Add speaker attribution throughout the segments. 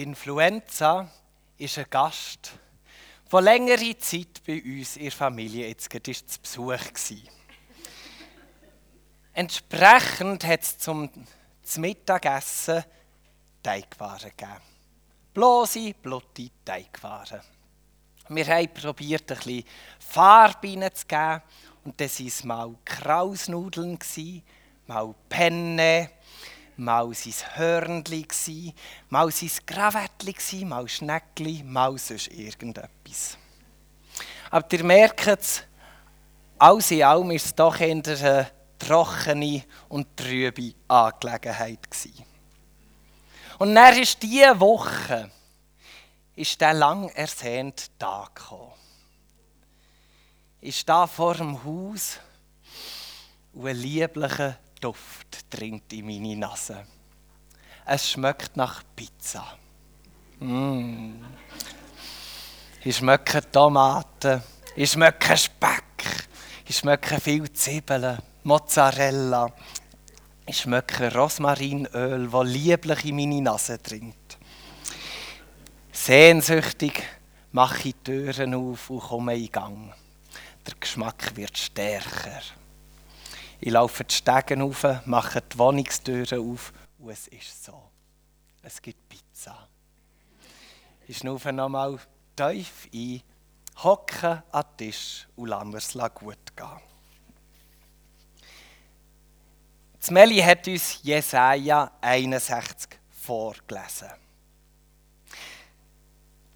Speaker 1: Die Influenza ist ein Gast, der längere Zeit bei uns in der Familie jetzt gerade ist zu Besuch war. Entsprechend hat es zum, zum Mittagessen Teigwaren gegeben. Bloße, blutige Teigwaren. Wir haben probiert, ein bisschen Farbe reinzugeben. Und das waren mal Krausnudeln, mal Penne, mal sein Hörnli, mal sein Gravettli, mal Schneckli, mal sonst irgendetwas. Aber ihr merkt es, alles in allem war es doch eher eine trockene und trübe Angelegenheit. Und dann ist diese Woche ist der lang ersehnte Tag gekommen. Ich stehe vor dem Haus und ein lieblicher Duft dringt in meine Nase. Es schmeckt nach Pizza. Mm. Ich schmecke Tomaten, ich schmecke Speck, ich schmecke viel Zwiebeln, Mozzarella, ich schmecke Rosmarinöl, das lieblich in meine Nase dringt. Sehnsüchtig mache ich die Türen auf und komme in Gang. Der Geschmack wird stärker. Ich laufe die Stegen auf, mache die Wohnungstüren auf und es ist so. Es gibt Pizza. Ich schnaufe nochmal tief ein, hocke an den Tisch und lasse es gut gehen. Das Meli hat uns Jesaja 61 vorgelesen.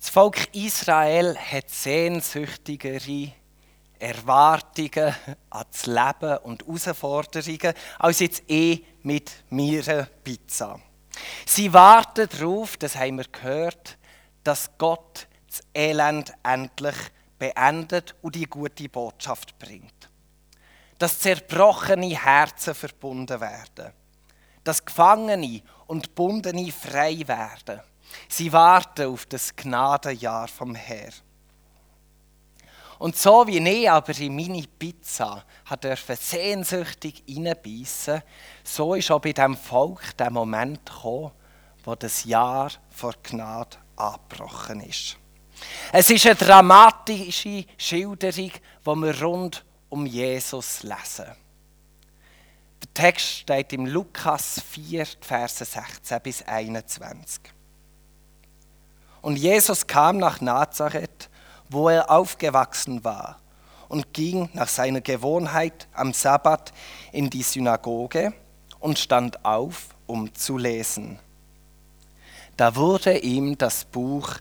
Speaker 1: Das Volk Israel hat sehnsüchtigere Erwartungen an das Leben und Herausforderungen als jetzt eh mit mir Pizza. Sie warten darauf, das haben wir gehört, dass Gott das Elend endlich beendet und die gute Botschaft bringt. Dass zerbrochene Herzen verbunden werden. Dass Gefangene und Bundene frei werden Sie warten auf das Gnadenjahr vom Herrn. Und so wie ich aber in meine Pizza durfte sehnsüchtig reinbeissen, so ist auch bei diesem Volk der Moment gekommen, wo das Jahr vor Gnade abgebrochen ist. Es ist eine dramatische Schilderung, die wir rund um Jesus lesen. Der Text steht im Lukas 4, Verse 16 bis 21. Und Jesus kam nach Nazareth, wo er aufgewachsen war, und ging nach seiner Gewohnheit am Sabbat in die Synagoge und stand auf, um zu lesen. Da wurde ihm das Buch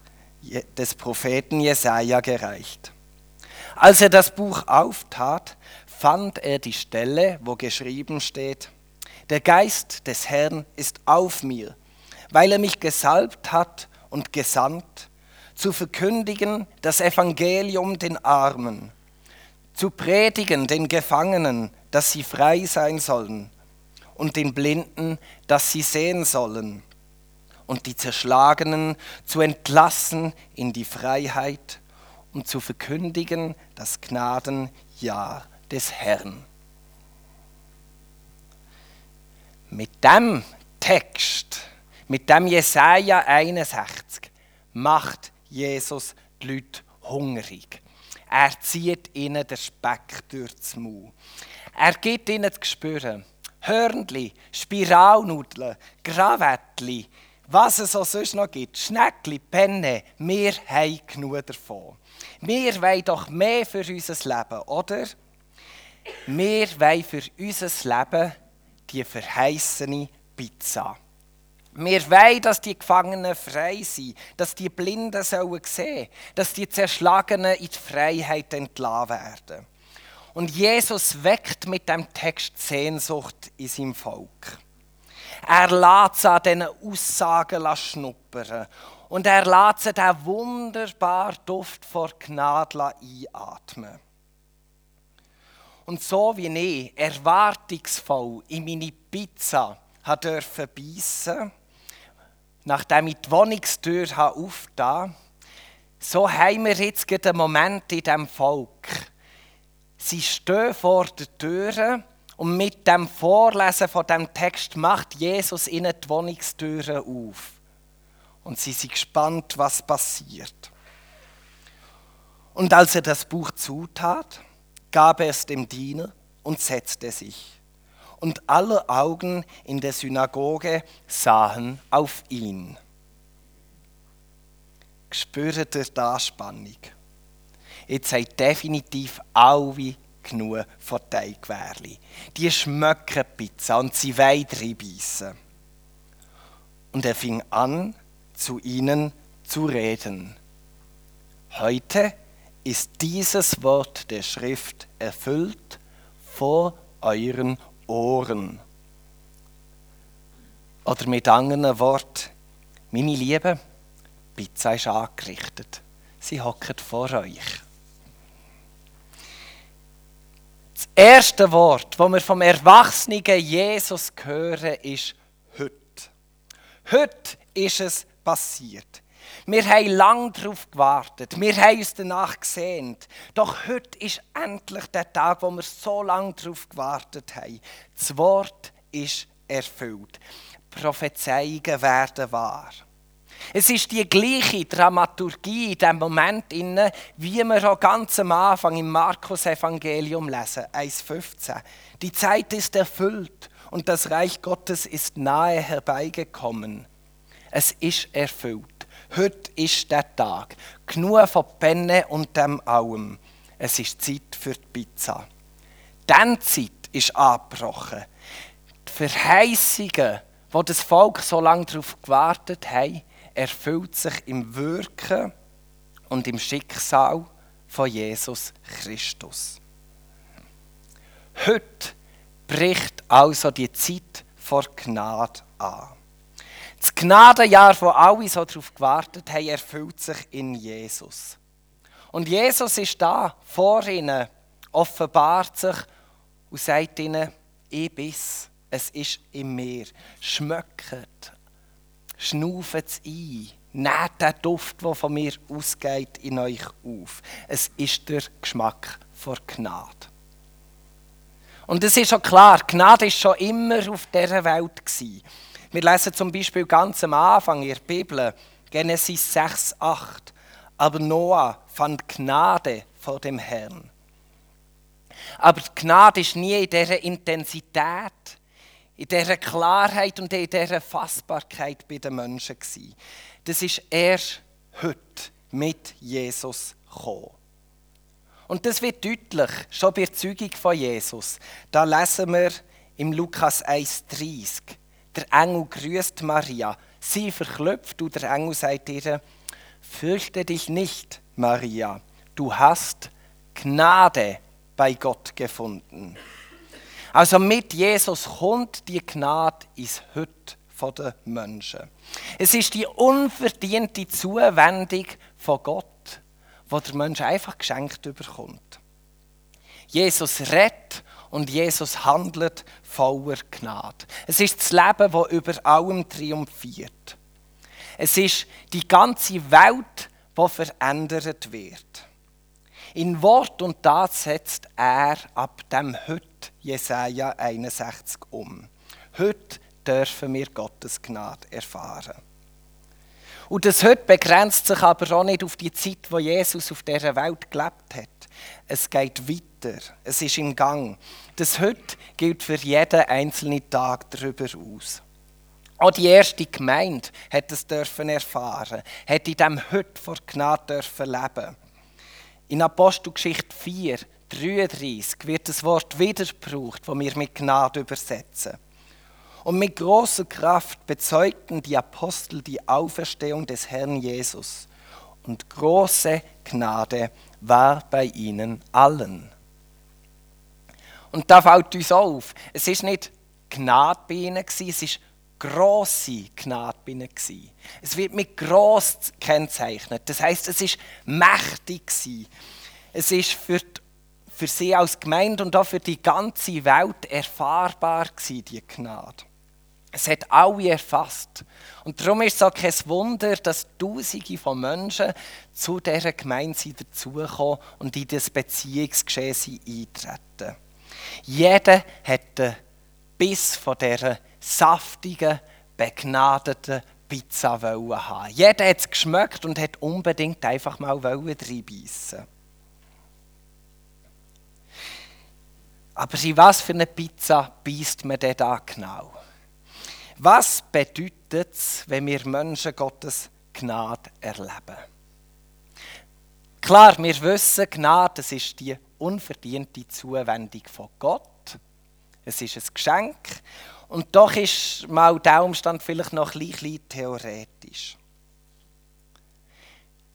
Speaker 1: des Propheten Jesaja gereicht. Als er das Buch auftat, fand er die Stelle, wo geschrieben steht: Der Geist des Herrn ist auf mir, weil er mich gesalbt hat, und gesandt, zu verkündigen das Evangelium den Armen, zu predigen den Gefangenen, dass sie frei sein sollen, und den Blinden, dass sie sehen sollen, und die Zerschlagenen zu entlassen in die Freiheit und zu verkündigen das Gnadenjahr des Herrn. Mit dem Text mit dem Jesaja 61 macht Jesus die Leute hungrig. Er zieht ihnen den Speck durchs Maul. Er gibt ihnen zu spüren. Hörnli, Spiralnudeln, Gravettli, was es auch sonst noch gibt, Schneckli, Penne, wir haben genug davon. Wir wollen doch mehr für unser Leben, oder? Wir wollen für unser Leben die verheißene Pizza. Wir wollen, dass die Gefangenen frei sind, dass die Blinden sollen sehen, dass die Zerschlagenen in die Freiheit entlassen werden. Und Jesus weckt mit dem Text Sehnsucht in seinem Volk. Er lässt sie an diesen Aussagen schnuppern. Und er lässt sie den wunderbaren Duft vor Gnade einatmen. Und so wie ich erwartungsvoll in meine Pizza durfte beißen nachdem ich die Wohnungstür aufgetan habe, so haben wir jetzt einen Moment in diesem Volk. Sie stehen vor der Tür und mit dem Vorlesen von dem Text macht Jesus ihnen die Wohnungstüre auf. und sie sind gespannt, was passiert. Und als er das Buch zutat, gab er es dem Diener und setzte sich. Und alle Augen in der Synagoge sahen auf ihn. Spürt ihr da Spannung? Jetzt seid definitiv alle genug von Teigwärli. Die schmecken Pizza und sie wollen reinbeissen. Und er fing an, zu ihnen zu reden. Heute ist dieses Wort der Schrift erfüllt vor euren Ohren. Oder mit anderen Worten, meine Liebe, Pizza ist angerichtet. Sie hocken vor euch. Das erste Wort, das wir vom erwachsenen Jesus hören, ist heute. Heute ist es passiert. Wir haben lange darauf gewartet. Wir haben uns danach gesehnt. Doch heute ist endlich der Tag, wo wir so lange darauf gewartet haben. Das Wort ist erfüllt. Prophezeiungen werden wahr. Es ist die gleiche Dramaturgie in dem Moment, wie wir auch ganz am Anfang im Markus-Evangelium lesen, 1,15. Die Zeit ist erfüllt und das Reich Gottes ist nahe herbeigekommen. Es ist erfüllt. Heute ist der Tag. Genug von Penne und dem allem. Es ist Zeit für die Pizza. Diese Zeit ist angebrochen. Die Verheißungen, wo das Volk so lange darauf gewartet hat, erfüllt sich im Wirken und im Schicksal von Jesus Christus. Heute bricht also die Zeit vor Gnade an. Das Gnadenjahr, wo alle so darauf gewartet haben, erfüllt sich in Jesus. Und Jesus ist da, vor ihnen, offenbart sich und sagt ihnen, ich bin's, es ist in mir. Schmöckt, schnauft es ein, nehmt den Duft, der von mir ausgeht, in euch auf. Es ist der Geschmack vor Gnade. Und es ist schon klar, Gnade ist schon immer auf dieser Welt gewesen. Wir lesen zum Beispiel ganz am Anfang in der Bibel, Genesis 6, 8. Aber Noah fand Gnade vor dem Herrn. Aber die Gnade ist nie in dieser Intensität, in dieser Klarheit und in dieser Fassbarkeit bei den Menschen gewesen. Das ist erst heute mit Jesus gekommen. Und das wird deutlich, schon bei der Zeugung von Jesus. Da lesen wir im Lukas 1,30. Der Engel grüßt Maria. Sie verklopft und der Engel sagt ihr, fürchte dich nicht, Maria, du hast Gnade bei Gott gefunden. Also mit Jesus kommt die Gnade ins Hüt den Menschen. Es ist die unverdiente Zuwendung von Gott, wo der Mensch einfach geschenkt bekommt. Jesus rettet und Jesus handelt voller Gnade. Es ist das Leben, das über allem triumphiert. Es ist die ganze Welt, die verändert wird. In Wort und Tat setzt er ab dem heute Jesaja 61 um. Heute dürfen wir Gottes Gnade erfahren. Und das heute begrenzt sich aber auch nicht auf die Zeit, wo Jesus auf dieser Welt gelebt hat. Es geht weiter. Es ist im Gang. Das heute gilt für jeden einzelnen Tag darüber aus. Auch die erste Gemeinde hat es dürfen erfahren, hat in dem heute vor Gnade dürfen leben. In Apostelgeschichte 4, 33 wird das Wort wieder gebraucht, das wir mit Gnade übersetzen. Und mit großer Kraft bezeugten die Apostel die Auferstehung des Herrn Jesus. Und große Gnade war bei ihnen allen. Und da fällt uns auf, es ist nicht Gnade bei ihnen, es ist grosse Gnade bei ihnen. Es wird mit gross gekennzeichnet. Das heißt, es ist mächtig. Es ist für, die, für sie als Gemeinde und auch für die ganze Welt erfahrbar, die Gnade. Es hat alle erfasst. Und darum ist es auch kein Wunder, dass Tausende von Menschen zu dieser Gemeinde dazukommen und in das Beziehungsgeschehen eintreten. Jeder hat den Biss von dieser saftigen, begnadeten Pizza haben. Jeder hat es geschmeckt und hat unbedingt einfach mal reinbeissen. Aber in was für eine Pizza beißt man denn da genau? Was bedeutet es, wenn wir Menschen Gottes Gnade erleben? Klar, wir wissen, Gnade das ist die unverdiente Zuwendung von Gott. Es ist ein Geschenk. Und doch ist mal der Umstand vielleicht noch ein bisschen theoretisch.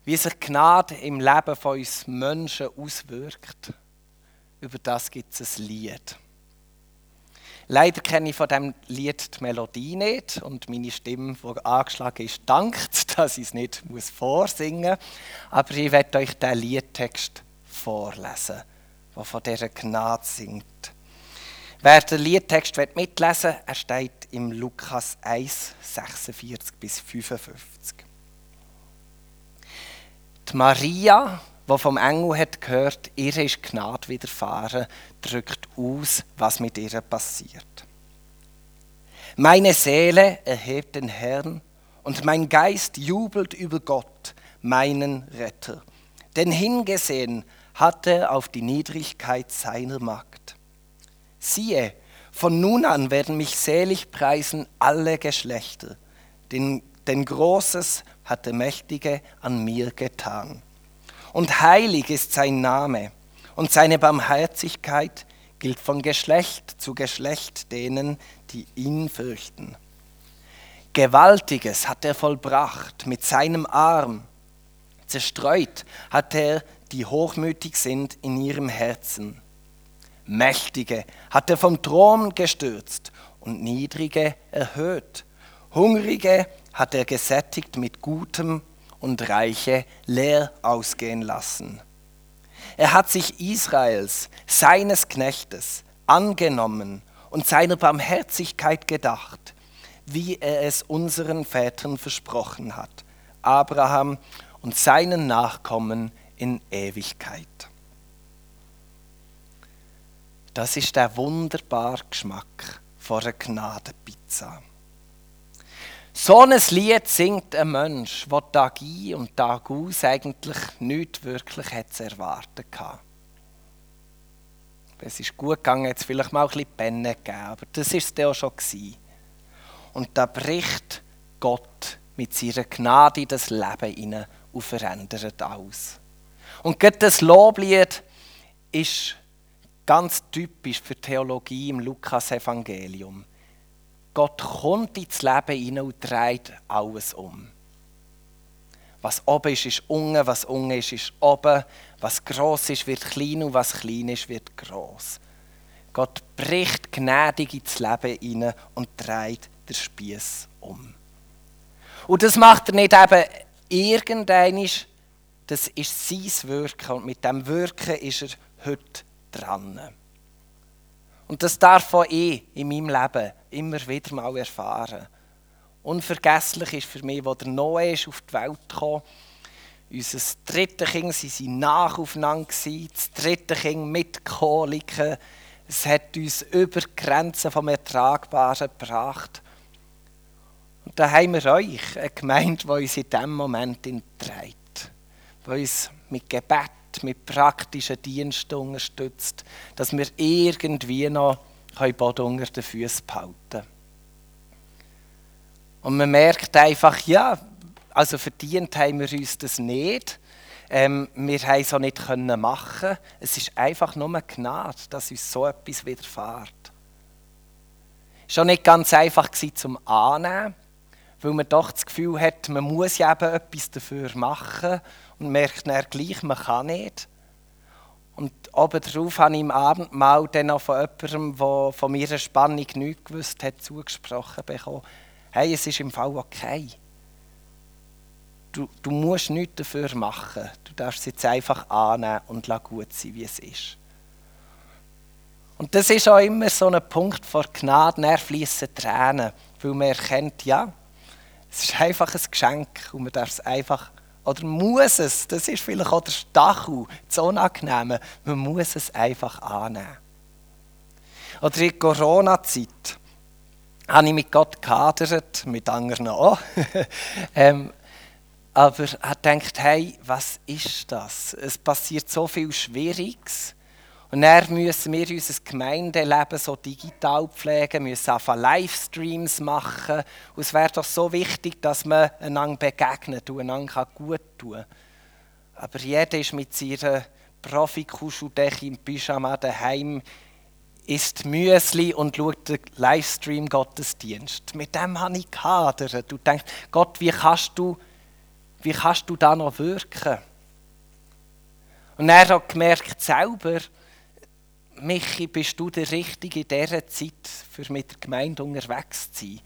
Speaker 1: Wie sich Gnade im Leben von uns Menschen auswirkt, über das gibt es ein Lied. Leider kenne ich von diesem Lied die Melodie nicht und meine Stimme, die angeschlagen ist, dankt, dass ich es nicht vorsingen muss. Aber ich werde euch den Liedtext vorlesen, der von dieser Gnade singt. Wer den Liedtext mitlesen will, er steht im Lukas 1, 46 bis 55. Die Maria, die vom Engel hat gehört, ihr ist Gnade widerfahren, drückt aus, was mit ihr passiert. Meine Seele erhebt den Herrn und mein Geist jubelt über Gott, meinen Retter. Denn hingesehen hat er auf die Niedrigkeit seiner Magd. Siehe, von nun an werden mich selig preisen alle Geschlechter, denn, denn Großes hat der Mächtige an mir getan. Und heilig ist sein Name, und seine Barmherzigkeit gilt von Geschlecht zu Geschlecht denen, die ihn fürchten. Gewaltiges hat er vollbracht mit seinem Arm. Zerstreut hat er, die hochmütig sind in ihrem Herzen. Mächtige hat er vom Thron gestürzt und Niedrige erhöht. Hungrige hat er gesättigt mit Gutem und Reiche leer ausgehen lassen. Er hat sich Israels, seines Knechtes, angenommen und seiner Barmherzigkeit gedacht, wie er es unseren Vätern versprochen hat, Abraham und seinen Nachkommen in Ewigkeit. Das ist der wunderbare Geschmack von einer Gnadenpizza. So ein Lied singt ein Mensch, der Tag ein und Tag aus eigentlich nicht wirklich zu erwarten hatte. Es ist gut gegangen, jetzt vielleicht mal ein bisschen Penne gegeben, aber das war es dann auch schon. Und da bricht Gott mit seiner Gnade das Leben hinein und verändert alles. Und gerade das Loblied ist ganz typisch für Theologie im Lukas-Evangelium. Gott kommt ins Leben hinein und dreht alles um. Was oben ist, ist unten, was unten ist, ist oben. Was gross ist, wird klein und was klein ist, wird gross. Gott bricht gnädig ins Leben hinein und dreht den Spieß um. Und das macht er nicht eben irgendeinisch, das ist sein Wirken und mit dem Wirken ist er heute dran. Und das darf auch ich in meinem Leben immer wieder mal erfahren. Unvergesslich ist für mich, als der Noah ist auf die Welt kam. Unser drittes Kind, sie waren nach. Das dritte Kind mit Koliken. Es hat uns über die Grenzen vom Ertragbaren gebracht. Und da haben wir euch, eine Gemeinde, die uns in diesem Moment trägt. Die uns mit Gebet mit praktischen Diensten unterstützt, dass wir irgendwie noch Boden unter den Füßen behalten Und man merkt einfach, ja, also verdient haben wir uns das nicht. Ähm, wir haben es auch nicht können machen. Es ist einfach nur eine Gnade, dass uns so etwas widerfährt. Es war auch nicht ganz einfach zum Annehmen, weil man doch das Gefühl hat, man muss ja eben etwas dafür machen und merkt dann gleich, man kann nicht. Und obendrauf habe ich im Abendmahl dann auch von jemandem, der von meiner Spannung nichts gewusst hat, zugesprochen bekommen. Hey, es ist im Fall okay. Du, du musst nichts dafür machen. Du darfst es jetzt einfach annehmen und lass gut sein, wie es ist. Und das ist auch immer so ein Punkt vor Gnade, fließen Tränen, weil man erkennt, ja, es ist einfach ein Geschenk und man darf es einfach oder muss es, das ist vielleicht auch der Stachel, das Unangenehme, man muss es einfach annehmen. Oder in Corona-Zeit habe ich mit Gott gehadert, mit anderen auch. ähm, aber er denkt, hey, was ist das? Es passiert so viel Schwieriges. Und dann müssen wir unser Gemeindeleben so digital pflegen, müssen einfach Livestreams machen. Und es wäre doch so wichtig, dass man einander begegnet und einander gut tun kann. Aber jeder ist mit seiner Profi-Kuscheldecke im Pyjama daheim, isst Müsli und schaut den Livestream-Gottesdienst. Mit dem habe ich gehadert. Du denkst, Gott, wie kannst du, wie kannst du da noch wirken? Und er hat gemerkt selber, Michi, bist du der Richtige in dieser Zeit, für mit der Gemeinde unterwegs zu sein?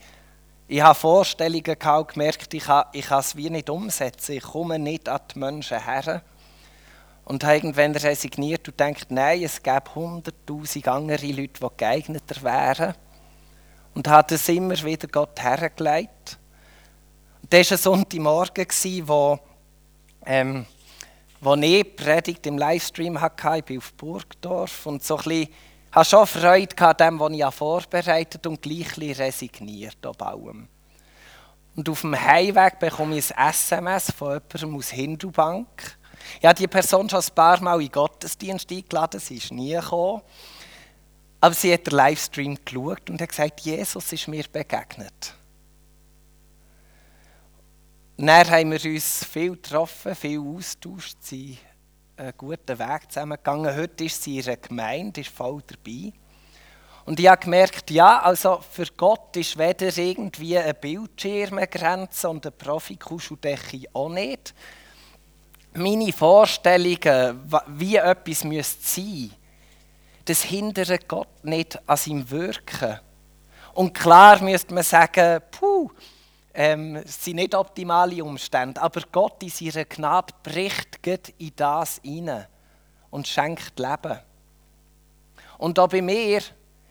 Speaker 1: Ich habe Vorstellungen gehabt, gemerkt, ich kann, ich kann es wie nicht umsetzen. Ich komme nicht an die Menschen her. Und habe irgendwann resigniert und denkt, nein, es gäbe hunderttausend andere Leute, die geeigneter wären. Und habe das immer wieder Gott hergelegt. Und das war ein Sonntagmorgen, wo ähm, als ich Predigt im Livestream hatte, ich bin auf Burgdorf und so ein bisschen, hatte schon Freude an dem, was ich vorbereitet und gleich resigniert auf allem. Und auf dem Heimweg bekomme ich ein SMS von jemandem aus Hindubank. Ich habe die Person schon ein paar Mal in den Gottesdienst eingeladen, sie ist nie gekommen. Aber sie hat den Livestream geschaut und hat gesagt, Jesus ist mir begegnet. Dann haben wir uns viel getroffen, viel austauscht, sind einen guten Weg zusammengegangen. Heute ist sie in einer Gemeinde, ist voll dabei. Und ich habe gemerkt, ja, also für Gott ist weder irgendwie eine Bildschirmgrenze und eine Profikuscheldecke auch nicht. Meine Vorstellungen, wie etwas sein müsste das hindert Gott nicht an seinem Wirken. Und klar müsste man sagen, puh, ähm, es sind nicht optimale Umstände, aber Gott in seiner Gnade bricht in das hinein und schenkt Leben. Und auch bei mir,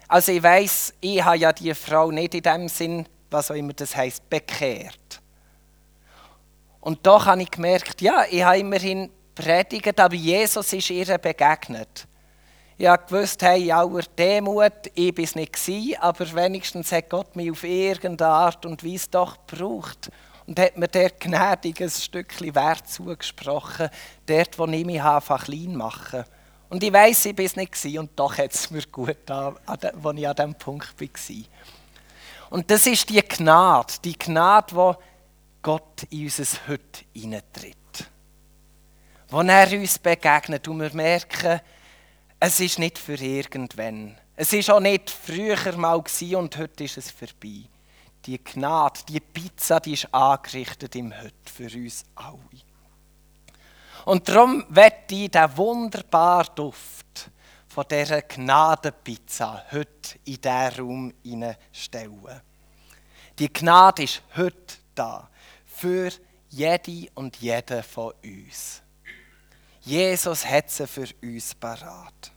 Speaker 1: also ich weiß, ich habe ja die Frau nicht in dem Sinn, was auch immer das heißt, bekehrt. Und doch habe ich gemerkt, ja, ich habe immerhin predigt, aber Jesus ist ihr begegnet. Ich gewusst, hey, aller Demut, ich war es nicht, aber wenigstens hat Gott mich auf irgendeine Art und Weise doch gebraucht. Und hat mir der gnädig ein Stückchen Wert zugesprochen, dort, wo ich mich einfach klein mache. Und ich weiß, ich war es nicht und doch hat es mir gut getan, als ich an diesem Punkt war. Und das ist die Gnade, die Gnade, wo Gott in unser Heute hineintritt. Wo er uns begegnet und wir merken, es ist nicht für irgendwann. Es ist auch nicht früher mal und heute ist es vorbei. Die Gnade, die Pizza, die ist angerichtet im Heute für uns alle. Und darum werde ich den wunderbaren Duft von dieser Gnadenpizza heute in diesen Raum stellen. Die Gnade ist heute da für jede und jeden von uns. Jesus hat sie für uns parat.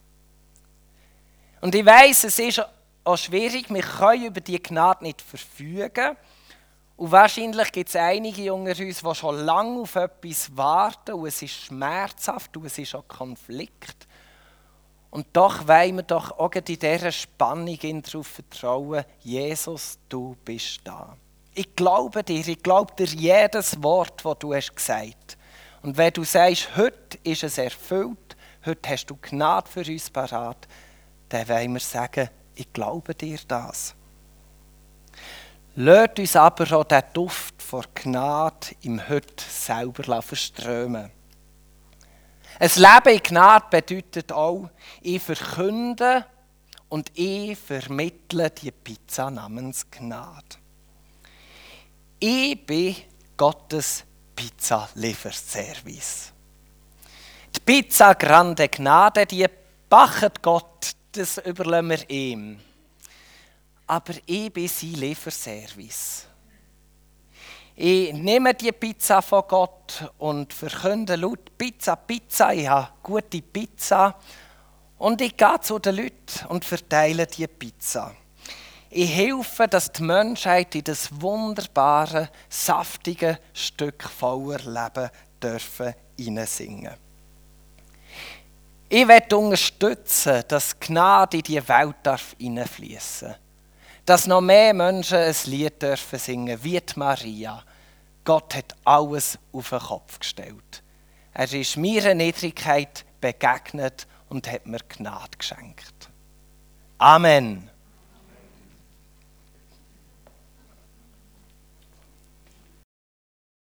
Speaker 1: Und ich weiß, es ist auch schwierig, wir können über die Gnade nicht verfügen. Und wahrscheinlich gibt es einige unter uns, die schon lange auf etwas warten und es ist schmerzhaft und es ist auch Konflikt. Und doch wollen wir doch auch in dieser Spannung darauf vertrauen, Jesus, du bist da. Ich glaube dir, ich glaube dir jedes Wort, das du hast gesagt und wenn du sagst, heute ist es erfüllt, heute hast du Gnade für uns parat, dann wollen wir sagen, ich glaube dir das. Lasst uns aber auch den Duft vor Gnade im Heute selber verströmen. Ein Leben in Gnade bedeutet auch, ich verkünde und ich vermittle die Pizza namens Gnade. Ich bin Gottes Pizza-Lieferservice. Die Pizza Grande Gnade, die backt Gott, das überlassen wir ihm. Aber ich bin sein Lieferservice. Ich nehme die Pizza von Gott und verkünde laut Pizza, Pizza, ich habe gute Pizza. Und ich gehe zu den Leuten und verteile die Pizza. Ich helfe, dass die Menschheit in das wunderbare, saftige Stück voller Leben dürfen hineinsingen. Ich werde unterstützen, dass Gnade in die Welt hineinfließen darf. Dass noch mehr Menschen ein Lied dürfen singen, wie die Maria. Gott hat alles auf den Kopf gestellt. Er ist meiner Niedrigkeit begegnet und hat mir Gnade geschenkt. Amen.